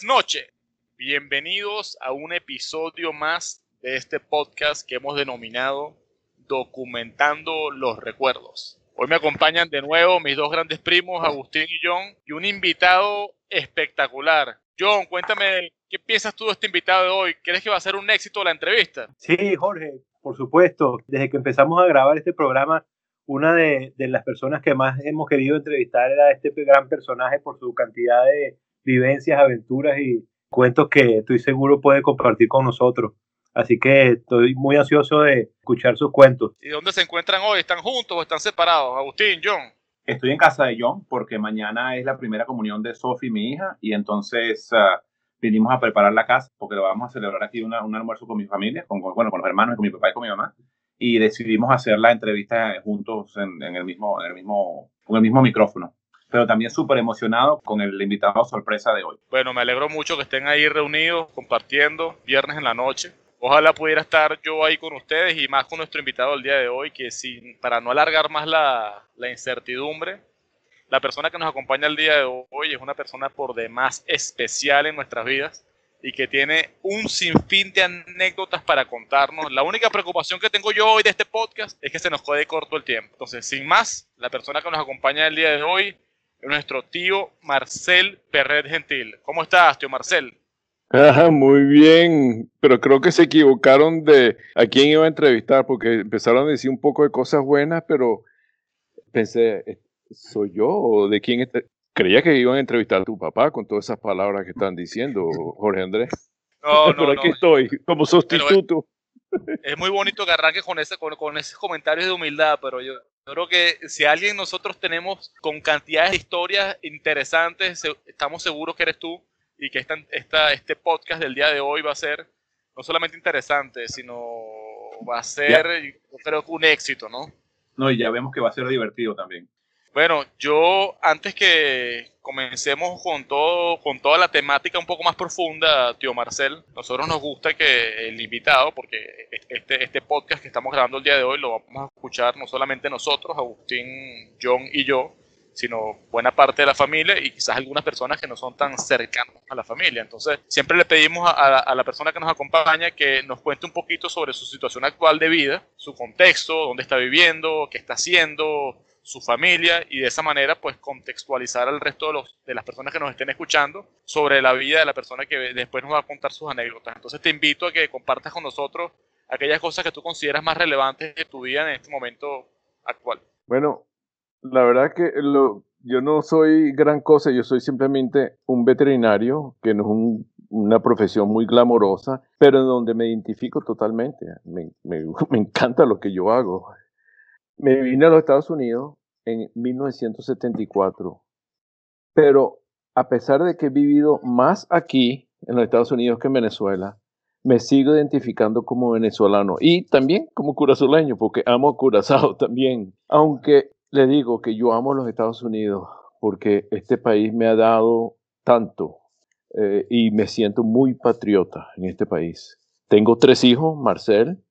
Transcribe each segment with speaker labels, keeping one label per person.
Speaker 1: Buenas noches. Bienvenidos a un episodio más de este podcast que hemos denominado Documentando los Recuerdos. Hoy me acompañan de nuevo mis dos grandes primos, Agustín y John, y un invitado espectacular. John, cuéntame, ¿qué piensas tú de este invitado de hoy? ¿Crees que va a ser un éxito la entrevista?
Speaker 2: Sí, Jorge, por supuesto. Desde que empezamos a grabar este programa, una de, de las personas que más hemos querido entrevistar era este gran personaje por su cantidad de vivencias, aventuras y cuentos que estoy seguro puede compartir con nosotros. Así que estoy muy ansioso de escuchar sus cuentos.
Speaker 1: ¿Y dónde se encuentran hoy? ¿Están juntos o están separados? Agustín, John.
Speaker 3: Estoy en casa de John porque mañana es la primera comunión de Sophie, mi hija, y entonces uh, vinimos a preparar la casa porque lo vamos a celebrar aquí una, un almuerzo con mi familia, con, bueno, con los hermanos, con mi papá y con mi mamá, y decidimos hacer la entrevista juntos en, en el, mismo, en, el, mismo, con el mismo micrófono pero también súper emocionado con el invitado sorpresa de hoy.
Speaker 1: Bueno, me alegro mucho que estén ahí reunidos, compartiendo, viernes en la noche. Ojalá pudiera estar yo ahí con ustedes y más con nuestro invitado el día de hoy, que sin, para no alargar más la, la incertidumbre, la persona que nos acompaña el día de hoy es una persona por demás especial en nuestras vidas y que tiene un sinfín de anécdotas para contarnos. La única preocupación que tengo yo hoy de este podcast es que se nos quede corto el tiempo. Entonces, sin más, la persona que nos acompaña el día de hoy nuestro tío Marcel Perret Gentil. ¿Cómo estás, tío Marcel?
Speaker 4: muy bien, pero creo que se equivocaron de a quién iba a entrevistar, porque empezaron a decir un poco de cosas buenas, pero pensé, eh, ¿soy yo o de quién? Creía que iban a entrevistar a tu papá con todas esas palabras que están diciendo, Jorge Andrés. No, no, pero aquí estoy, como sustituto.
Speaker 1: Es, muy bonito que arranques con, ese, con, con esos comentarios de humildad, pero yo, yo creo que si alguien nosotros tenemos con cantidades de historias interesantes, estamos seguros que eres tú y que esta, esta, este podcast del día de hoy va a ser no solamente interesante, sino va a ser, yo creo que un éxito, ¿no?
Speaker 3: No, y ya vemos que va a ser divertido también.
Speaker 1: Bueno, yo antes que comencemos con todo, con toda la temática un poco más profunda, tío Marcel, nosotros nos gusta que el invitado, porque este, este podcast que estamos grabando el día de hoy lo vamos a escuchar no solamente nosotros, Agustín, John y yo, sino buena parte de la familia y quizás algunas personas que no son tan cercanas a la familia. Entonces, siempre le pedimos a, a, la persona que nos acompaña que nos cuente un poquito sobre su situación actual de vida, su contexto, dónde está viviendo, qué está haciendo, su familia y de esa manera pues contextualizar al resto de, los, de las personas que nos estén escuchando sobre la vida de la persona que después nos va a contar sus anécdotas. Entonces te invito a que compartas con nosotros aquellas cosas que tú consideras más relevantes de tu vida en este momento actual.
Speaker 4: Bueno, la verdad que yo no soy gran cosa, yo soy simplemente un veterinario, que no es una profesión muy glamorosa, pero en donde me identifico totalmente. Me, encanta lo que yo hago. Me vine a los Estados Unidos en 1974, pero a pesar de que he vivido más aquí en los Estados Unidos que en Venezuela, me sigo identificando como venezolano y también como curazoleño, porque amo Curazao también. Aunque le digo que yo amo los Estados Unidos porque este país me ha dado tanto eh, y me siento muy patriota en este país. Tengo tres hijos, Marcel,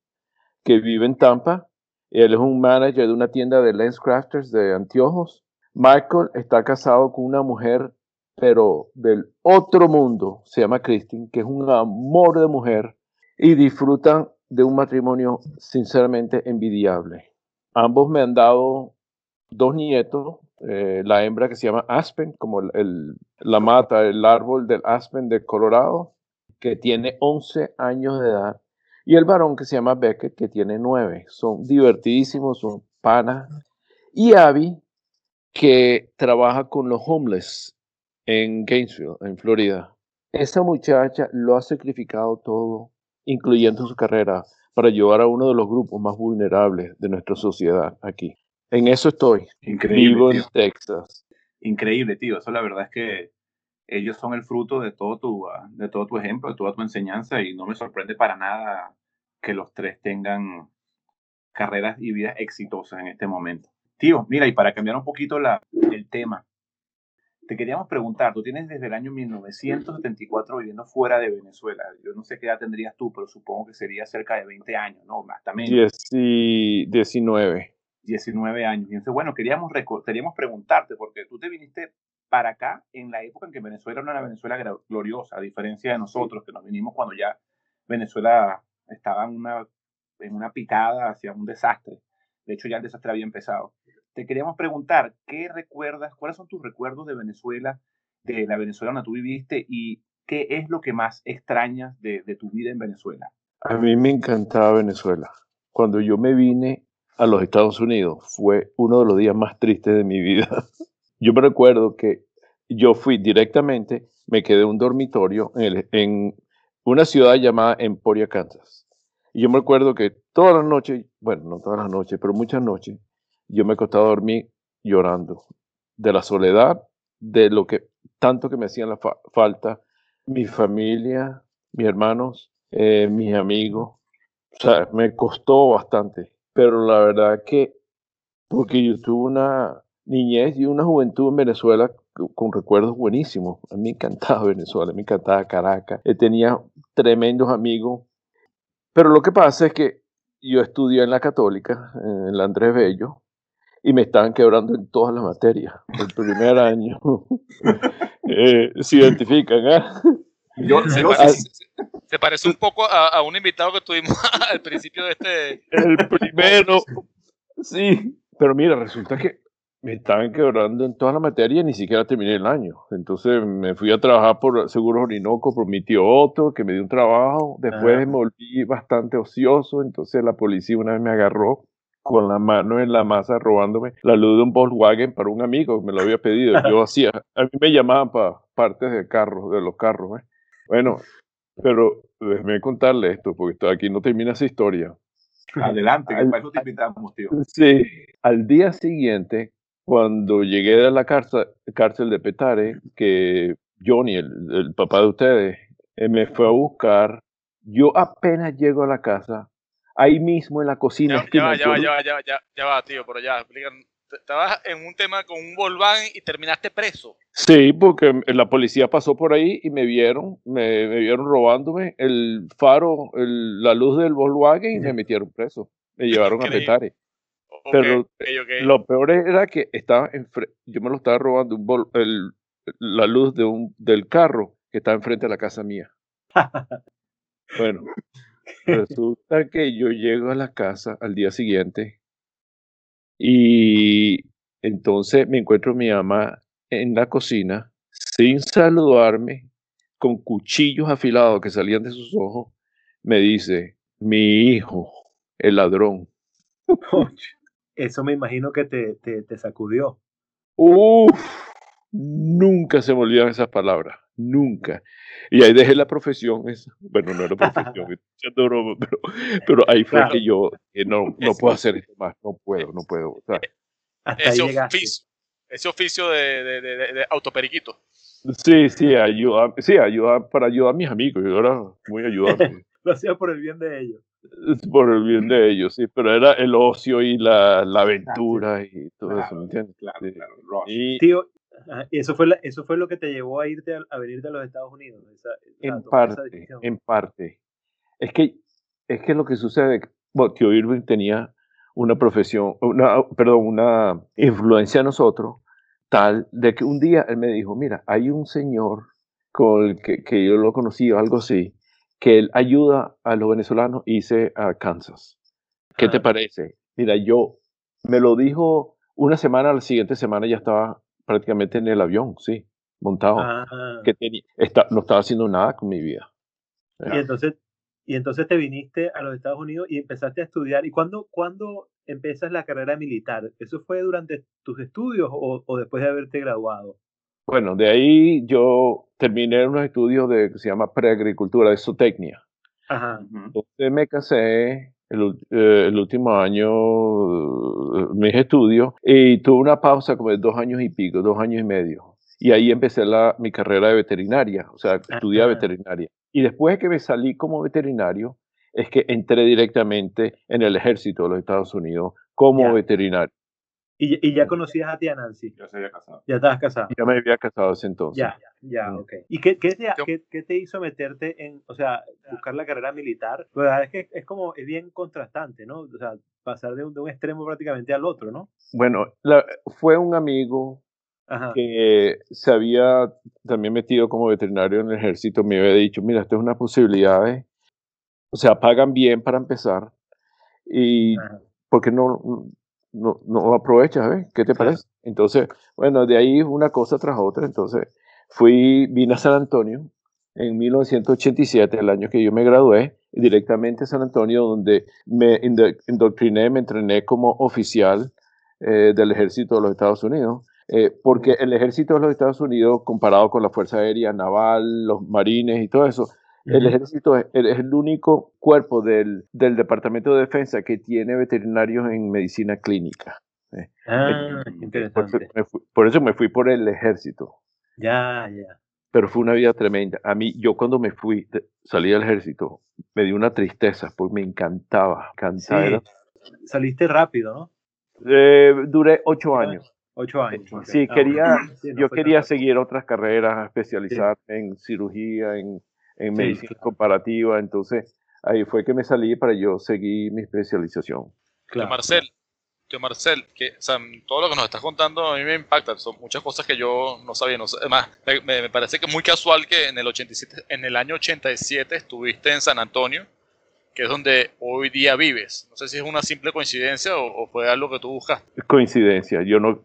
Speaker 4: que vive en Tampa, él es un manager de una tienda de lens crafters de anteojos. Michael está casado con una mujer, pero del otro mundo, se llama Christine, que es un amor de mujer y disfrutan de un matrimonio sinceramente envidiable. Ambos me han dado dos nietos, eh, la hembra que se llama Aspen, como la mata, el árbol del Aspen de Colorado, que tiene 11 años de edad y el varón que se llama Beckett, que tiene nueve. Son divertidísimos, son panas. Y Abby, que trabaja con los homeless en Gainesville, en Florida. Esa muchacha lo ha sacrificado todo, incluyendo su carrera, para ayudar a uno de los grupos más vulnerables de nuestra sociedad aquí. En eso estoy.
Speaker 3: Increíble.
Speaker 4: Vivo en Texas.
Speaker 3: Increíble, tío. Eso la verdad es que ellos son el fruto de todo tu, ah, de todo tu ejemplo, de toda tu enseñanza y no me sorprende para nada que los tres tengan carreras y vidas exitosas en este momento. Tío, mira, y para cambiar un poquito la, el tema, te queríamos preguntar, tú tienes desde el año 1974 viviendo fuera de Venezuela. Yo no sé qué edad tendrías tú, pero supongo que sería cerca de 20 años, ¿no? Más también.
Speaker 4: 19.
Speaker 3: 19 años. Y entonces, bueno, queríamos, queríamos preguntarte, porque tú te viniste para acá en la época en que Venezuela era una Venezuela gloriosa, a diferencia de nosotros que nos vinimos cuando ya Venezuela estaba en una, en una picada hacia un desastre. De hecho, ya el desastre había empezado. Te queríamos preguntar, ¿qué recuerdas? ¿Cuáles son tus recuerdos de Venezuela, de la Venezuela donde tú viviste y qué es lo que más extrañas de, de tu vida en Venezuela?
Speaker 4: A mí me encantaba Venezuela. Cuando yo me vine a los Estados Unidos fue uno de los días más tristes de mi vida. Yo me recuerdo que yo fui directamente, me quedé en un dormitorio en, una ciudad llamada Emporia, Kansas. Y yo me recuerdo que todas las noches, bueno, no todas las noches, pero muchas noches, yo me acostaba a dormir llorando de la soledad, de lo que tanto que me hacían la falta mi familia, mis hermanos, eh, mis amigos. O sea, me costó bastante, pero la verdad que, porque yo tuve una niñez y una juventud en Venezuela con recuerdos buenísimos. A mí me encantaba Venezuela, me encantaba Caracas, eh, tenía tremendos amigos. Pero lo que pasa es que yo estudié en la Católica, en la Andrés Bello, y me estaban quebrando en todas las materias. El primer año eh, se identifican. ¿Ah?
Speaker 1: se, parece, un poco a, un invitado que tuvimos al principio de este.
Speaker 4: El primero. Sí, pero mira, resulta que me estaban quebrando en toda la materia y ni siquiera terminé el año. Entonces me fui a trabajar por Seguros Orinoco por mi tío Otto, que me dio un trabajo. Después me volví bastante ocioso, entonces la policía una vez me agarró con la mano en la masa robándome la luz de un Volkswagen para un amigo que me lo había pedido. Yo hacía, a mí me llamaban para partes de carros, de los carros. ¿eh? Bueno, pero déjeme contarle esto, porque aquí no termina esa historia.
Speaker 3: Adelante, que para eso te invitamos, tío.
Speaker 4: Sí, al día siguiente, cuando llegué a la cárcel, cárcel de Petare, que Johnny, el, papá de ustedes, eh, me fue a buscar, yo apenas llego a la casa, ahí mismo en la cocina.
Speaker 1: Ya, va, ya, va, ya, va, ya, va, ya, va, tío, pero ya, estabas en un tema con un Volkswagen y terminaste preso.
Speaker 4: Sí, porque la policía pasó por ahí y me vieron, me, vieron robándome el faro, la luz del Volkswagen y me metieron preso. Me llevaron a Petare pero lo peor era que estaba yo me lo estaba robando el, la luz de un, del carro que estaba enfrente de la casa mía. bueno, resulta que yo llego a la casa al día siguiente y entonces me encuentro mi mamá en la cocina sin saludarme, con cuchillos afilados que salían de sus ojos, me dice, mi hijo, el ladrón
Speaker 2: eso me imagino que te, te, te sacudió.
Speaker 4: Uf, nunca se me olvidan esas palabras, nunca. Y ahí dejé la profesión, esa. bueno, no era profesión, pero, pero ahí fue que yo no, no puedo hacer esto más, no puedo, no puedo. O sea,
Speaker 1: ese, oficio, ese oficio de, de, de, de, autoperiquito.
Speaker 4: Sí, sí, ayuda, sí, ayuda para ayudar a mis amigos, yo era muy ayudante.
Speaker 2: Lo hacía por el bien de ellos.
Speaker 4: Por el bien de ellos, sí, pero era el ocio y la, la aventura y todo eso, ¿me entiendes?
Speaker 3: Claro, claro.
Speaker 2: Y, Tío, eso fue, eso fue lo que te llevó a irte a, venirte a los Estados Unidos.
Speaker 4: en parte, en parte. Es que, es que lo que sucede, bueno, tío Irving tenía una profesión, una, perdón, una influencia en nosotros, tal de que un día él me dijo, mira, hay un señor con el que, que yo lo conocí o algo así, que él ayuda a los venezolanos hice a Kansas. ¿Qué te parece? Mira, yo me lo dijo una semana, la siguiente semana ya estaba prácticamente en el avión, sí, montado. Ah. Que tenía, no estaba haciendo nada con mi vida.
Speaker 2: Y entonces, y entonces te viniste a los Estados Unidos y empezaste a estudiar. ¿Y cuándo, cuándo empiezas la carrera militar? ¿Eso fue durante tus estudios o, o después de haberte graduado?
Speaker 4: Bueno, de ahí yo terminé unos estudios de que se llama preagricultura, de zootecnia.
Speaker 2: Ajá.
Speaker 4: Entonces me casé el, eh, el, último año eh, mis estudios y tuve una pausa como de dos años y pico, dos años y medio. Y ahí empecé la, mi carrera de veterinaria, o sea, estudié veterinaria. Y después de que me salí como veterinario, es que entré directamente en el ejército de los Estados Unidos como veterinario.
Speaker 2: ¿Y, y ya conocías a tía Nancy?
Speaker 3: Ya se había casado.
Speaker 2: Ya estabas casado.
Speaker 4: Ya me había casado ese entonces.
Speaker 2: Ya, ya, ok. ¿Y qué, qué, te, qué, qué, te, hizo meterte en, o sea, buscar la carrera militar? La verdad es que es como, es bien contrastante, ¿no? O sea, pasar de un, de un extremo prácticamente al otro, ¿no?
Speaker 4: Bueno, la, fue un amigo que se había también metido como veterinario en el ejército, me había dicho, mira, esto es una posibilidad, o sea, pagan bien para empezar, y ¿por qué no, no, no aprovechas? ¿eh? ¿Qué te parece? Entonces, bueno, de ahí una cosa tras otra, entonces fui, vine a San Antonio en 1987, el año que yo me gradué, directamente a San Antonio, donde me indoctriné, me entrené como oficial eh, del ejército de los Estados Unidos. Eh, porque el ejército de los Estados Unidos, comparado con la Fuerza Aérea, Naval, los marines y todo eso, el ejército es, el único cuerpo del, del, Departamento de Defensa que tiene veterinarios en medicina clínica.
Speaker 2: Eh, ah, interesante.
Speaker 4: Por eso, me fui por el ejército.
Speaker 2: Ya, ya.
Speaker 4: Pero fue una vida tremenda. A mí, yo cuando me fui, salí del ejército, me dio una tristeza porque me encantaba. encantaba.
Speaker 2: Saliste rápido, ¿no?
Speaker 4: Eh, duré ocho años.
Speaker 2: Ocho años.
Speaker 4: Sí, ah, quería, yo quería seguir otras carreras, especializarme en cirugía, en, en medicina comparativa, entonces ahí fue que me salí para yo seguir mi especialización.
Speaker 1: Claro. Marcel, Marcel, que todo lo que nos estás contando a mí me impacta, son muchas cosas que yo no sabía, no además me, parece que es muy casual que en el 87, en el año 87 estuviste en San Antonio, que es donde hoy día vives. No sé si es una simple coincidencia o, fue algo que tú buscas.
Speaker 4: Coincidencia, yo no,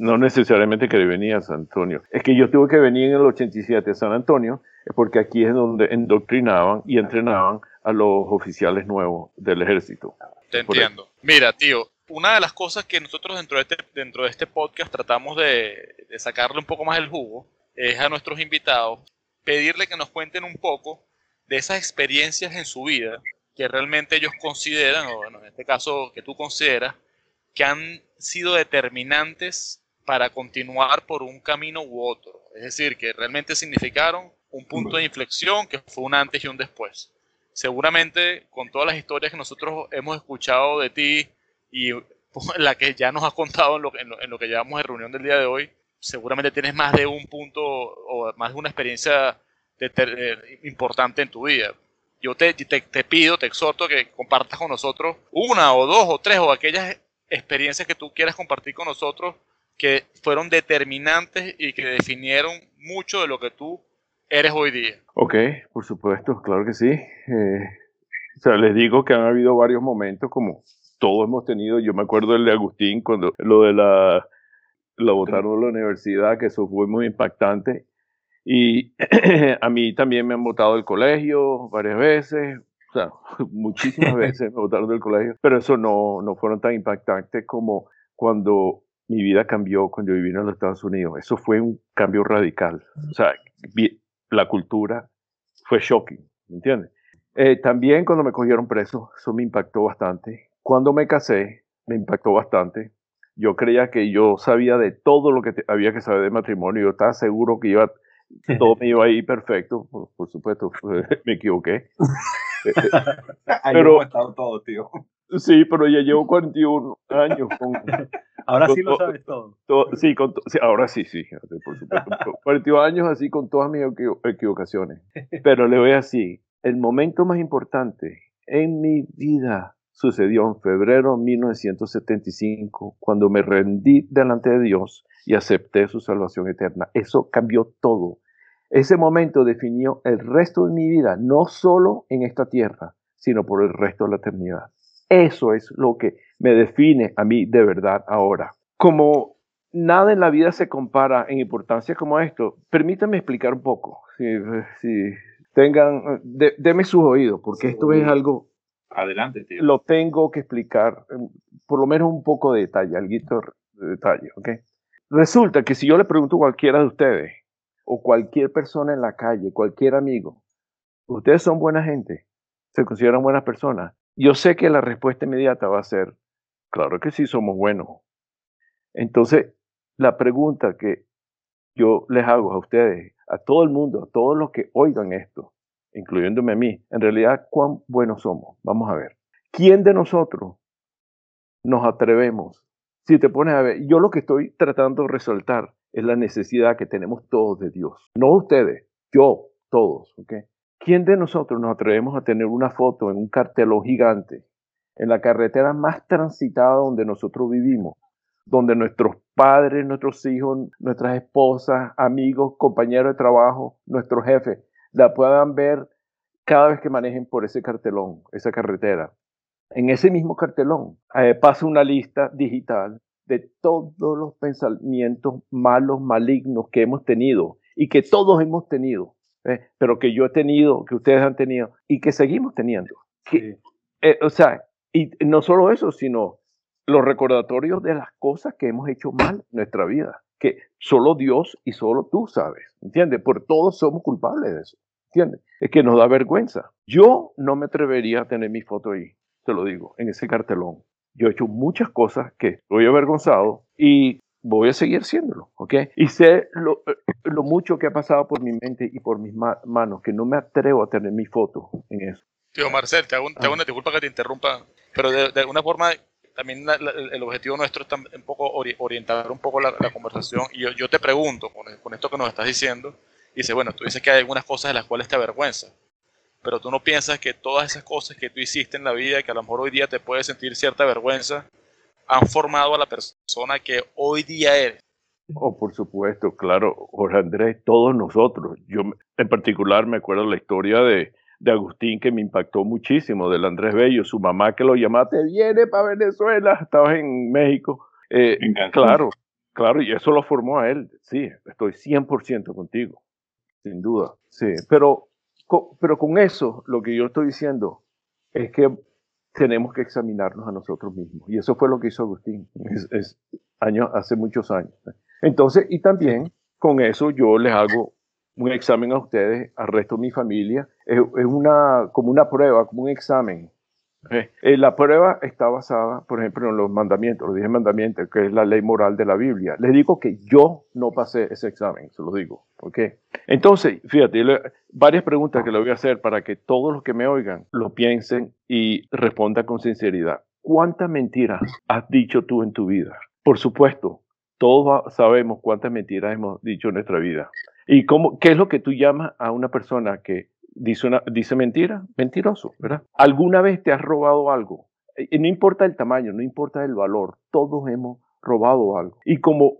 Speaker 4: no necesariamente que venía a San Antonio. Es que yo tuve que venir en el 87 a San Antonio, porque aquí es donde endoctrinaban y entrenaban a los oficiales nuevos del ejército.
Speaker 1: Te entiendo. Mira, tío, una de las cosas que nosotros dentro de este, dentro de este podcast tratamos de, de sacarle un poco más el jugo es a nuestros invitados pedirle que nos cuenten un poco de esas experiencias en su vida que realmente ellos consideran, o bueno, en este caso que tú consideras, que han sido determinantes para continuar por un camino u otro. Es decir, que realmente significaron un punto de inflexión que fue un antes y un después. Seguramente con todas las historias que nosotros hemos escuchado de ti y la que ya nos has contado en lo, que llevamos de reunión del día de hoy, seguramente tienes más de un punto o más de una experiencia importante en tu vida. Yo te, te, te, pido, te exhorto que compartas con nosotros una o dos o tres o aquellas experiencias que tú quieras compartir con nosotros que fueron determinantes y que definieron mucho de lo que tú eres hoy día.
Speaker 4: Ok, por supuesto, claro que sí. Eh, o sea, les digo que han habido varios momentos como todos hemos tenido. Yo me acuerdo del de Agustín cuando lo de la lo votaron en la universidad, que eso fue muy impactante. Y a mí también me han votado del colegio varias veces, o sea, muchísimas veces me votaron del colegio, pero eso no, no fueron tan impactantes como cuando mi vida cambió cuando viví en los Estados Unidos. Eso fue un cambio radical. O sea, la cultura fue shocking, ¿me entiendes? Eh, también cuando me cogieron preso, eso me impactó bastante. Cuando me casé, me impactó bastante. Yo creía que yo sabía de todo lo que había que saber de matrimonio. Yo estaba seguro que iba, todo me iba ahí perfecto. Por, supuesto, me equivoqué.
Speaker 3: pero, estado todo, tío.
Speaker 4: Sí, pero ya llevo 41 años con...
Speaker 2: Ahora sí lo sabes todo.
Speaker 4: sí, con ahora sí, sí, por supuesto. 41 años así con todas mis equivocaciones. Pero le voy a decir, el momento más importante en mi vida sucedió en febrero de 1975, cuando me rendí delante de Dios y acepté su salvación eterna. Eso cambió todo. Ese momento definió el resto de mi vida, no solo en esta tierra, sino por el resto de la eternidad. Eso es lo que me define a mí de verdad ahora. Como nada en la vida se compara en importancia como esto, permítame explicar un poco. Si, tengan, deme sus oídos, porque esto es algo.
Speaker 3: Adelante, tío.
Speaker 4: Lo tengo que explicar, por lo menos un poco de detalle, algo de detalle, ¿ok? Resulta que si yo le pregunto a cualquiera de ustedes, o cualquier persona en la calle, cualquier amigo, ¿ustedes son buena gente? ¿Se consideran buenas personas? Yo sé que la respuesta inmediata va a ser, claro que sí, somos buenos. Entonces, la pregunta que yo les hago a ustedes, a todo el mundo, a todos los que oigan esto, incluyéndome a mí, en realidad, ¿cuán buenos somos? Vamos a ver. ¿Quién de nosotros nos atrevemos? Si te pones a ver, yo lo que estoy tratando de resaltar es la necesidad que tenemos todos de Dios. No ustedes, yo, todos, ¿ok? ¿Quién de nosotros nos atrevemos a tener una foto en un cartelón gigante en la carretera más transitada donde nosotros vivimos donde nuestros padres, nuestros hijos, nuestras esposas, amigos, compañeros de trabajo, nuestros jefes, la puedan ver cada vez que manejen por ese cartelón, esa carretera. En ese mismo cartelón eh, pasa una lista digital de todos los pensamientos malos, malignos que hemos tenido y que todos hemos tenido, ¿eh? pero que yo he tenido, que ustedes han tenido y que seguimos teniendo. Eh, o sea, y no solo eso, sino los recordatorios de las cosas que hemos hecho mal en nuestra vida, que solo Dios y solo tú sabes, ¿entiendes? Por todos somos culpables de eso, ¿entiendes? Es que nos da vergüenza. Yo no me atrevería a tener mi foto ahí, te lo digo, en ese cartelón. Yo he hecho muchas cosas que estoy avergonzado y voy a seguir haciéndolo, ¿ok? Y sé lo, lo mucho que ha pasado por mi mente y por mis manos, que no me atrevo a tener mi foto en eso.
Speaker 1: Tío Marcel, te hago, te hago ah. una disculpa que te interrumpa, pero de, de alguna forma también el objetivo nuestro es un poco orientar un poco la, conversación. Y yo, yo, te pregunto, con, con, esto que nos estás diciendo, dice, bueno, tú dices que hay algunas cosas de las cuales te avergüenza, pero tú no piensas que todas esas cosas que tú hiciste en la vida, que a lo mejor hoy día te puede sentir cierta vergüenza, han formado a la persona que hoy día eres.
Speaker 4: Oh, por supuesto, claro, Jorge Andrés, todos nosotros. Yo en particular me acuerdo la historia de, de Agustín que me impactó muchísimo, del Andrés Bello, su mamá que lo llamaba, te viene para Venezuela, estabas en México. Eh, claro, claro, y eso lo formó a él. Sí, estoy 100% contigo, sin duda. Sí, pero, pero con eso, lo que yo estoy diciendo es que tenemos que examinarnos a nosotros mismos. Y eso fue lo que hizo Agustín es, hace muchos años. Entonces, y también con eso yo les hago un examen a ustedes, al resto de mi familia. Es, una, como una prueba, como un examen. Eh, la prueba está basada, por ejemplo, en los mandamientos, los 10 mandamientos, que es la ley moral de la Biblia. Les digo que yo no pasé ese examen, se lo digo. ¿okay? Entonces, fíjate, varias preguntas que le voy a hacer para que todos los que me oigan lo piensen y respondan con sinceridad. ¿Cuántas mentiras has dicho tú en tu vida? Por supuesto, todos sabemos cuántas mentiras hemos dicho en nuestra vida. ¿Y cómo, qué es lo que tú llamas a una persona que dice, mentira? Mentiroso, ¿verdad? ¿Alguna vez te has robado algo? Y no importa el tamaño, no importa el valor, todos hemos robado algo. ¿Y, como,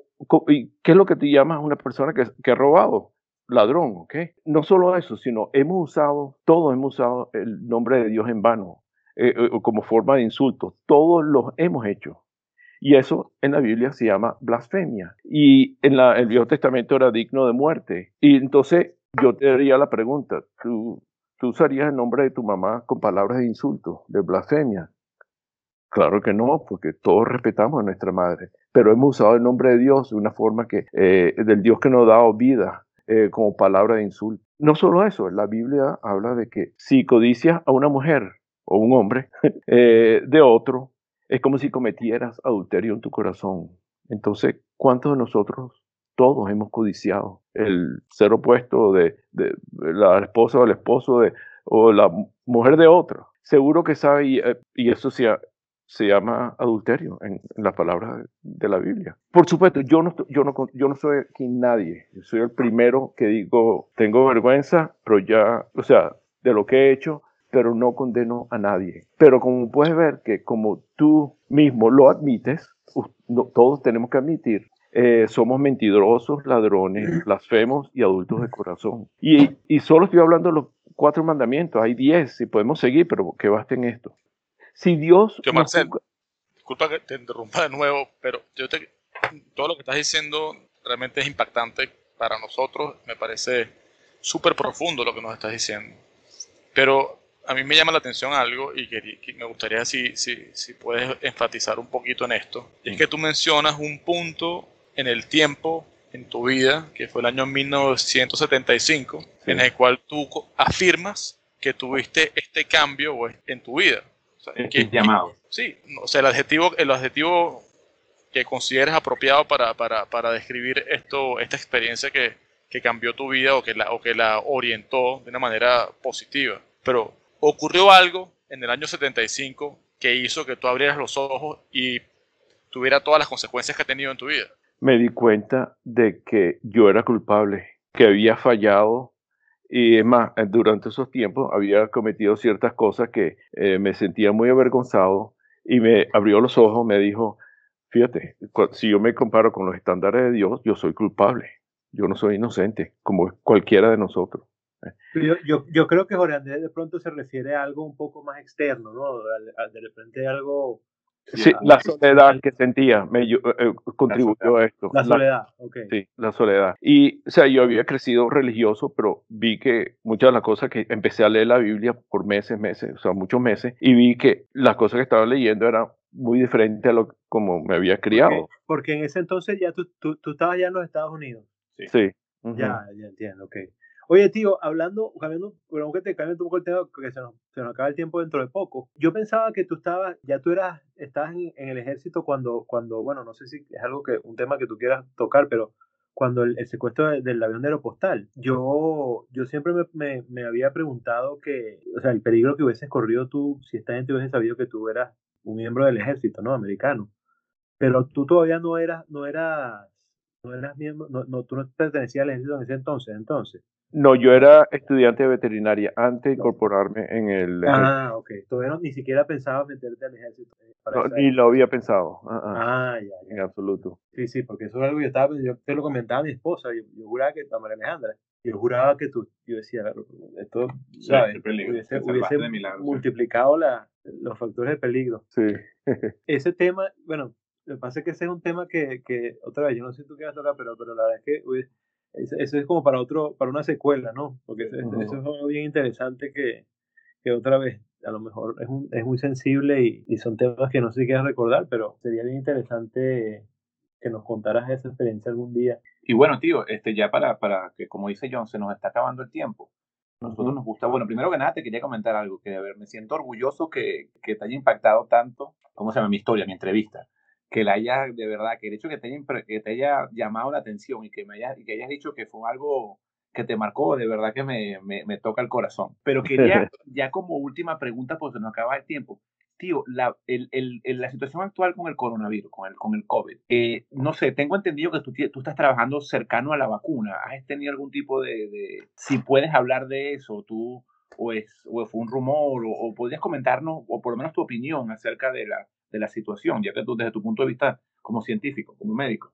Speaker 4: y qué es lo que tú llamas una persona que, que ha robado? Ladrón, ¿ok? No solo eso, sino hemos usado, todos hemos usado el nombre de Dios en vano, eh, eh, como forma de insulto. Todos los hemos hecho. Y eso en la Biblia se llama blasfemia. Y en el Viejo Testamento era digno de muerte. Y entonces yo te haría la pregunta, ¿tú, ¿tú usarías el nombre de tu mamá con palabras de insulto, de blasfemia? Claro que no, porque todos respetamos a nuestra madre, pero hemos usado el nombre de Dios de una forma que, eh, del Dios que nos dado vida, eh, como palabra de insulto. No solo eso, la Biblia habla de que si codicias a una mujer o un hombre eh, de otro, es como si cometieras adulterio en tu corazón. Entonces, ¿cuántos de nosotros, todos hemos codiciado el ser opuesto de, la esposa o el esposo de, o la mujer de otro? Seguro que sabe, y, eh, eso se, se, llama adulterio en, las palabras de, la Biblia. Por supuesto, yo no, yo, no, yo no soy aquí nadie. Yo soy el primero que digo, tengo vergüenza, pero ya, o sea, de lo que he hecho, pero no condeno a nadie. Pero como puedes ver que como tú mismo lo admites, todos tenemos que admitir, eh, somos mentirosos, ladrones, blasfemos y adultos de corazón. Y, y, solo estoy hablando de los cuatro mandamientos, hay diez, si podemos seguir, pero que basten esto. Si Dios...
Speaker 1: Yo, Marcel, disculpa que te interrumpa de nuevo, pero yo te, todo lo que estás diciendo realmente es impactante para nosotros, me parece súper profundo lo que nos estás diciendo. Pero a mí me llama la atención algo y que, me gustaría si, si, si, puedes enfatizar un poquito en esto. Es que tú mencionas un punto en el tiempo en tu vida, que fue el año 1975, en el cual tú afirmas que tuviste este cambio en tu vida.
Speaker 3: O que, llamado.
Speaker 1: Sí, o sea, el adjetivo, el adjetivo que consideres apropiado para, para, para describir esto, esta experiencia que, que cambió tu vida o que, la, o que la orientó de una manera positiva. Pero ocurrió algo en el año 75 que hizo que tú abrieras los ojos y tuviera todas las consecuencias que ha tenido en tu vida.
Speaker 4: Me di cuenta de que yo era culpable, que había fallado y es más, durante esos tiempos había cometido ciertas cosas que eh, me sentía muy avergonzado y me abrió los ojos, me dijo, fíjate, si yo me comparo con los estándares de Dios, yo soy culpable. Yo no soy inocente, como cualquiera de nosotros.
Speaker 2: Yo, yo, yo, creo que Jorge Andrés de pronto se refiere a algo un poco más externo, ¿no? De repente algo...
Speaker 4: Sí, la soledad que sentía me eh, eh, contribuyó a esto.
Speaker 2: La soledad, ok.
Speaker 4: Sí, la soledad. Y, o sea, yo había crecido religioso, pero vi que muchas de las cosas que empecé a leer la Biblia por meses, meses, o sea, muchos meses, y vi que las cosas que estaba leyendo eran muy diferentes a lo como me había criado.
Speaker 2: Porque, en ese entonces ya tú, tú, tú, estabas ya en los Estados Unidos.
Speaker 4: Sí. sí.
Speaker 2: Ya, ya entiendo, ok. Oye, tío, hablando, cambiando, pero que te cambie un poco el tema, porque se nos, se acaba el tiempo dentro de poco. Yo pensaba que tú estabas, ya tú eras, estabas en, el ejército cuando, cuando, bueno, no sé si es algo que, un tema que tú quieras tocar, pero cuando el, secuestro del avión de aeropostal, yo, yo siempre me, me, me, había preguntado que, o sea, el peligro que hubieses corrido tú, si esta gente hubiese sabido que tú eras un miembro del ejército, ¿no? Americano. Pero tú todavía no eras, no eras, no eras miembro, no, no, tú no pertenecías al ejército en ese entonces, entonces.
Speaker 4: No, yo era estudiante de veterinaria antes de incorporarme en el
Speaker 2: Ah, ok. Todavía ni siquiera pensaba meterte al ejército. Eh,
Speaker 4: no, ni lo había pensado.
Speaker 2: Ah, ah. ah ya,
Speaker 4: En absoluto.
Speaker 2: Sí, sí, porque eso es algo que yo estaba, yo te lo comentaba a mi esposa, yo, juraba que, a María Alejandra, yo juraba que tú, yo decía, esto, ¿sabes? hubiese, multiplicado la, los factores de peligro.
Speaker 4: Sí.
Speaker 2: ese tema, bueno, lo que pasa es que ese es un tema que, que otra vez, yo no sé si tú quieras tocar, pero, pero la verdad es que eso es como para otro, para una secuela, ¿no? Porque eso, es algo bien interesante que, que, otra vez, a lo mejor es, es muy sensible y, y, son temas que no sé si quieres recordar, pero sería bien interesante que nos contaras esa experiencia algún día.
Speaker 3: Y bueno, tío, este, ya para, para que, como dice John, se nos está acabando el tiempo. Nosotros nos gusta, bueno, primero que nada te quería comentar algo, que a ver, me siento orgulloso que, que te haya impactado tanto, ¿cómo se llama mi historia, mi entrevista? Que la haya, de verdad, que el hecho que te haya, que te haya llamado la atención y que, me haya, y que hayas dicho que fue algo que te marcó, de verdad que me, me, toca el corazón. Pero quería, ya como última pregunta, porque se nos acaba el tiempo, tío, la, el, el, la situación actual con el coronavirus, con el, con el COVID, eh, no sé, tengo entendido que tú, tú, estás trabajando cercano a la vacuna. ¿Has tenido algún tipo de, de si puedes hablar de eso, tú, o, es, o fue un rumor, o, o podrías comentarnos, o por lo menos tu opinión acerca de la, de la situación, ya que tú desde tu punto de vista como científico, como médico.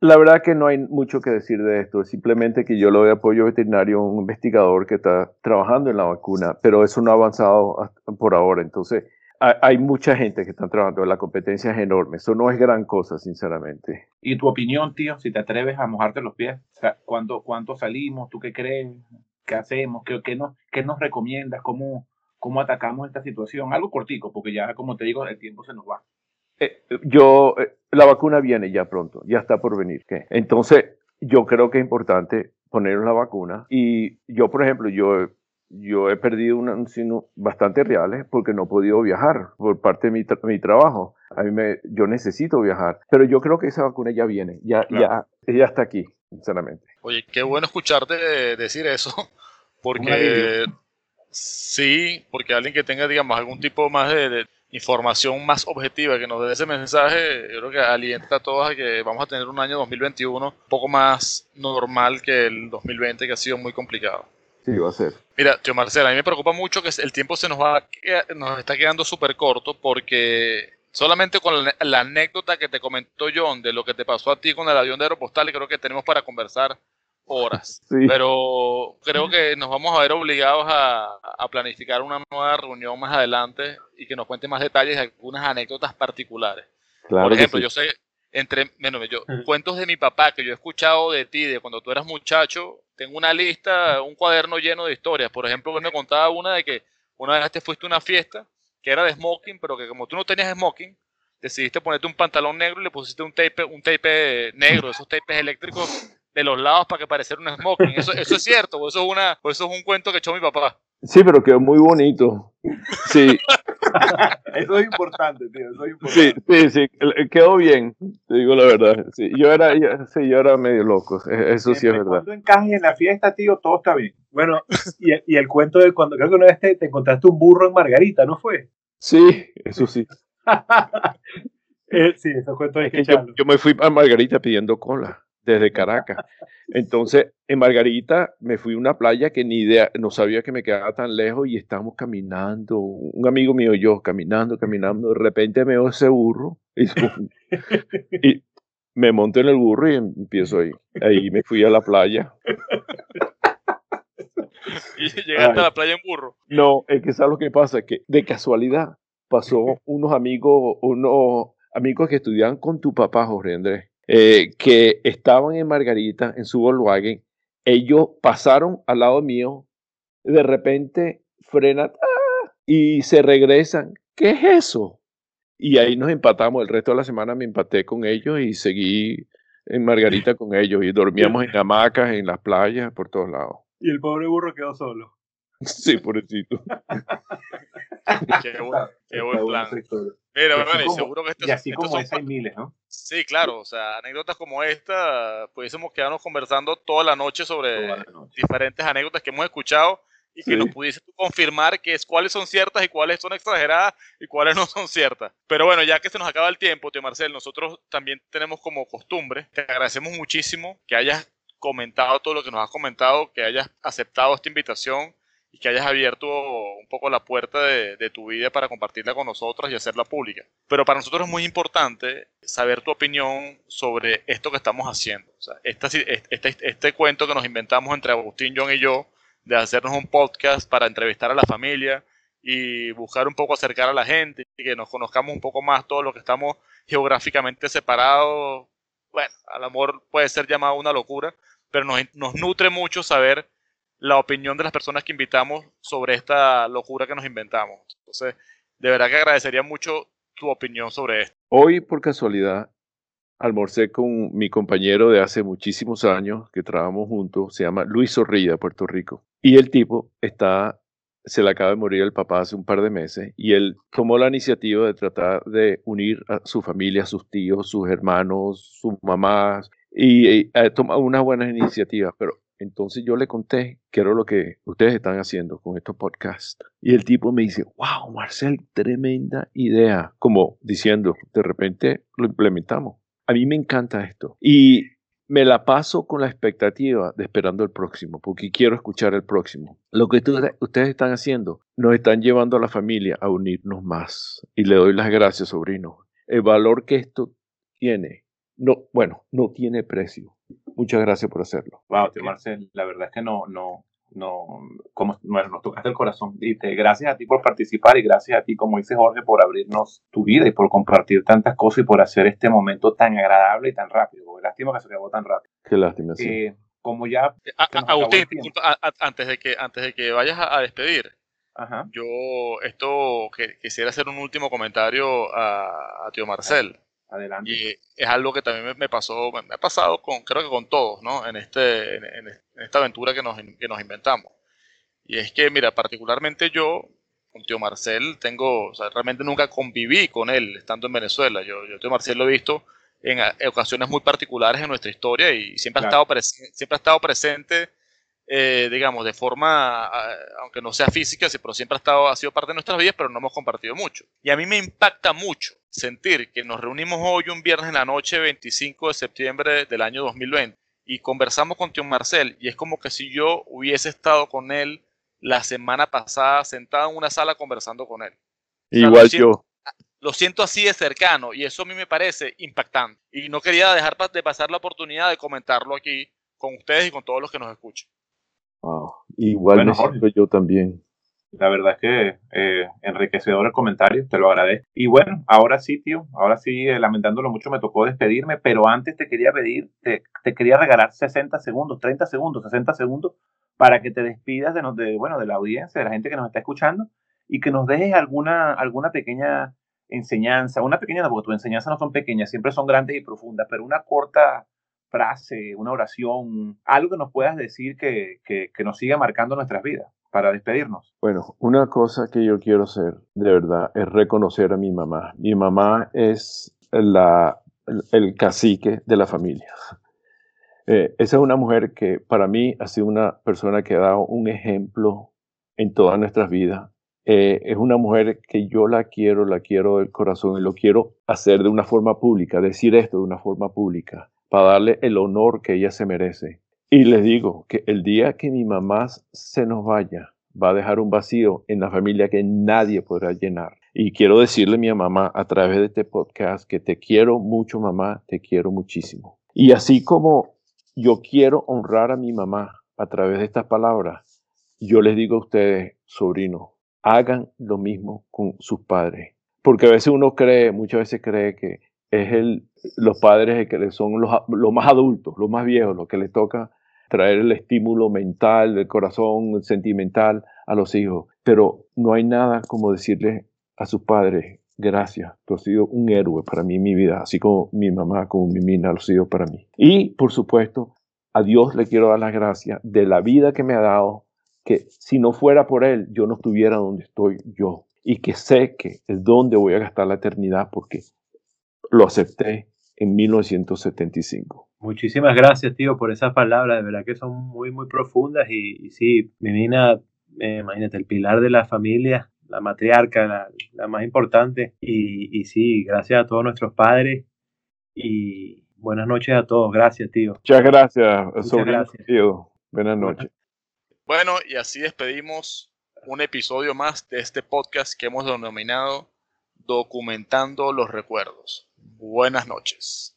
Speaker 4: La verdad que no hay mucho que decir de esto, simplemente que yo lo de apoyo veterinario, un investigador que está trabajando en la vacuna, pero eso no ha avanzado por ahora, entonces hay mucha gente que está trabajando, la competencia es enorme, eso no es gran cosa, sinceramente.
Speaker 3: ¿Y tu opinión, tío, si te atreves a mojarte los pies? ¿cuánto, ¿Cuánto salimos? ¿Tú qué crees? ¿Qué hacemos? ¿Qué, qué, nos, qué nos recomiendas? ¿Cómo, cómo atacamos esta situación. Algo cortico, porque ya, como te digo, el tiempo se nos va.
Speaker 4: Eh, yo, eh, la vacuna viene ya pronto, ya está por venir. Entonces, yo creo que es importante poner la vacuna. Y yo, por ejemplo, yo, yo he perdido un signo bastante reales porque no he podido viajar por parte de mi, mi, trabajo. A mí me, yo necesito viajar, pero yo creo que esa vacuna ya viene, ya, ya, ya está aquí, sinceramente.
Speaker 1: Oye, qué bueno escucharte decir eso, porque Sí, porque alguien que tenga, digamos, algún tipo más de, información más objetiva que nos dé ese mensaje, yo creo que alienta a todos a que vamos a tener un año 2021 un poco más normal que el 2020, que ha sido muy complicado.
Speaker 4: Sí, va a ser.
Speaker 1: Mira, tío Marcela, a mí me preocupa mucho que el tiempo se nos va nos está quedando súper corto porque solamente con la, anécdota que te comentó John de lo que te pasó a ti con el avión de Aeropostal, creo que tenemos para conversar horas. Pero creo que nos vamos a ver obligados a, planificar una nueva reunión más adelante y que nos cuente más detalles de algunas anécdotas particulares. Por ejemplo, yo sé, entre, bueno, yo, cuentos de mi papá que yo he escuchado de ti, de cuando tú eras muchacho, tengo una lista, un cuaderno lleno de historias. Por ejemplo, me contaba una de que una vez te fuiste a una fiesta que era de smoking, pero que como tú no tenías smoking, decidiste ponerte un pantalón negro y le pusiste un tape, un tape negro, esos tapes eléctricos de los lados para que pareciera un smoking. Eso, eso es cierto, o eso es, una, eso es un cuento que echó mi papá.
Speaker 4: Sí, pero quedó muy bonito. Sí.
Speaker 3: eso es importante, tío. Eso es importante.
Speaker 4: Sí, sí, sí, quedó bien, te digo la verdad. Sí, yo era, sí, yo era medio loco, e, eso sí es verdad.
Speaker 3: Cuando encajes en la fiesta, tío, todo está bien.
Speaker 2: Bueno, y, y, el cuento de cuando creo que una vez te, te, encontraste un burro en Margarita, ¿no fue?
Speaker 4: Sí, eso sí.
Speaker 2: eh, sí, eso cuento es
Speaker 4: que yo, yo, me fui a Margarita pidiendo cola. Desde Caracas. Entonces, en Margarita me fui a una playa que ni idea, no sabía que me quedaba tan lejos y estábamos caminando, un amigo mío y yo, caminando, caminando, de repente me veo ese burro y, y me monto en el burro y empiezo ahí. Ahí me fui a la playa.
Speaker 1: y llegaste a la playa en burro.
Speaker 4: No, es que sabes lo que pasa, que de casualidad pasó unos amigos, unos amigos que estudiaban con tu papá, Jorge Andrés, eh, que estaban en Margarita, en su Volkswagen. Ellos pasaron al lado mío, de repente frenan ¡ah! y se regresan. ¿Qué es eso? Y ahí nos empatamos. El resto de la semana me empaté con ellos y seguí en Margarita con ellos. Y dormíamos en hamacas, en las playas, por todos lados.
Speaker 2: Y el pobre burro quedó solo.
Speaker 4: Sí, pobrecito.
Speaker 1: qué buen, qué buen plan. Mira, bueno, seguro que este,
Speaker 3: y así como esa hay miles, ¿no?
Speaker 1: Sí, claro, o sea, anécdotas como esta, pudiésemos quedarnos conversando toda la noche sobre diferentes anécdotas que hemos escuchado y que nos pudiese confirmar que es, cuáles son ciertas y cuáles son exageradas y cuáles no son ciertas. Pero bueno, ya que se nos acaba el tiempo, tío Marcel, nosotros también tenemos como costumbre, te agradecemos muchísimo que hayas comentado todo lo que nos has comentado, que hayas aceptado esta invitación y que hayas abierto un poco la puerta de, tu vida para compartirla con nosotros y hacerla pública. Pero para nosotros es muy importante saber tu opinión sobre esto que estamos haciendo. O sea, este, este, cuento que nos inventamos entre Agustín, John y yo, de hacernos un podcast para entrevistar a la familia y buscar un poco acercar a la gente y que nos conozcamos un poco más todos los que estamos geográficamente separados. Bueno, al amor puede ser llamado una locura, pero nos nutre mucho saber la opinión de las personas que invitamos sobre esta locura que nos inventamos. Entonces, de verdad que agradecería mucho tu opinión sobre esto.
Speaker 4: Hoy, por casualidad, almorcé con mi compañero de hace muchísimos años que trabajamos juntos, se llama Luis Zorrilla, Puerto Rico. Y el tipo está, se le acaba de morir el papá hace un par de meses y él tomó la iniciativa de tratar de unir a su familia, a sus tíos, sus hermanos, sus mamás y, ha tomado unas buenas iniciativas, pero entonces yo le conté qué era lo que ustedes están haciendo con estos podcasts. Y el tipo me dice, wow, Marcel, tremenda idea. Como diciendo, de repente lo implementamos a mí me encanta esto. Y me la paso con la expectativa de esperando el próximo, porque quiero escuchar el próximo. Lo que ustedes están haciendo, nos están llevando a la familia a unirnos más. Y le doy las gracias, sobrino. El valor que esto tiene, no, bueno, no tiene precio. Muchas gracias por hacerlo.
Speaker 3: Wow, tío Marcel, la verdad es que no, no, no, como, nos tocaste el corazón. Y te, gracias a ti por participar y gracias a ti, como dice Jorge, por abrirnos tu vida y por compartir tantas cosas y por hacer este momento tan agradable y tan rápido. lástima que se acabó tan rápido.
Speaker 4: Qué lástima, sí.
Speaker 3: Eh, como ya...
Speaker 1: Eh, Agustín, antes, de que, antes de que vayas a, despedir, yo esto que, quisiera hacer un último comentario a, a Tío Marcel.
Speaker 3: Adelante.
Speaker 1: Y es algo que también me, pasó, me ha pasado con, creo que con todos, ¿no? En, este, en, esta aventura que nos, que nos inventamos. Y es que, mira, particularmente yo, con tío Marcel, tengo, o sea, realmente nunca conviví con él estando en Venezuela. Yo, yo tío Marcel lo he visto en, ocasiones muy particulares en nuestra historia y siempre, ha, estado siempre ha estado presente eh, digamos, de forma, aunque no sea física, pero siempre ha, estado, ha sido parte de nuestras vidas, pero no hemos compartido mucho. Y a mí me impacta mucho sentir que nos reunimos hoy un viernes en la noche, 25 de septiembre del año 2020, y conversamos con Tío Marcel, y es como que si yo hubiese estado con él la semana pasada, sentado en una sala conversando con él.
Speaker 4: Igual yo.
Speaker 1: Lo siento así de cercano, y eso a mí me parece impactante. Y no quería dejar de pasar la oportunidad de comentarlo aquí con ustedes y con todos los que nos escuchan.
Speaker 4: Igual me siento yo también.
Speaker 3: La verdad es que eh, enriquecedor el comentario, te lo agradezco. Y bueno, ahora sí, tío, ahora sí, eh, lamentándolo mucho, me tocó despedirme, pero antes te quería pedir, te, quería regalar 60 segundos, 30 segundos, 60 segundos para que te despidas de, de, bueno, de la audiencia, de la gente que nos está escuchando y que nos dejes alguna, alguna pequeña enseñanza, una pequeña, porque tus enseñanzas no son pequeñas, siempre son grandes y profundas, pero una corta frase, una oración, algo que nos puedas decir que, que, nos siga marcando nuestras vidas para despedirnos.
Speaker 4: Bueno, una cosa que yo quiero hacer de verdad es reconocer a mi mamá. Mi mamá es la, el cacique de la familia. Eh, esa es una mujer que para mí ha sido una persona que ha dado un ejemplo en todas nuestras vidas. Eh, es una mujer que yo la quiero, la quiero del corazón y lo quiero hacer de una forma pública, decir esto de una forma pública para darle el honor que ella se merece. Y les digo que el día que mi mamá se nos vaya, va a dejar un vacío en la familia que nadie podrá llenar. Y quiero decirle a mi mamá a través de este podcast que te quiero mucho, mamá, te quiero muchísimo. Y así como yo quiero honrar a mi mamá a través de estas palabras, yo les digo a ustedes, sobrinos, hagan lo mismo con sus padres. Porque a veces uno cree, muchas veces cree que es el, los padres que son los, los más adultos, los más viejos, los que les toca traer el estímulo mental, el corazón sentimental a los hijos. Pero no hay nada como decirle a sus padres, gracias, tú has sido un héroe para mí en mi vida, así como mi mamá, como mi mina lo ha sido para mí. Y, por supuesto, a Dios le quiero dar las gracias de la vida que me ha dado, que si no fuera por Él, yo no estuviera donde estoy yo. Y que sé que es donde voy a gastar la eternidad porque lo acepté en 1975.
Speaker 2: Muchísimas gracias, tío, por esas palabras. De verdad que son muy, muy profundas. Y, sí, mi nina, eh, imagínate, el pilar de la familia, la matriarca, la, más importante. Y, y, sí, gracias a todos nuestros padres. Y buenas noches a todos. Gracias, tío.
Speaker 4: Muchas gracias, Muchas gracias. tío. Buenas noches.
Speaker 1: Bueno, y así despedimos un episodio más de este podcast que hemos denominado Documentando los Recuerdos. Buenas noches.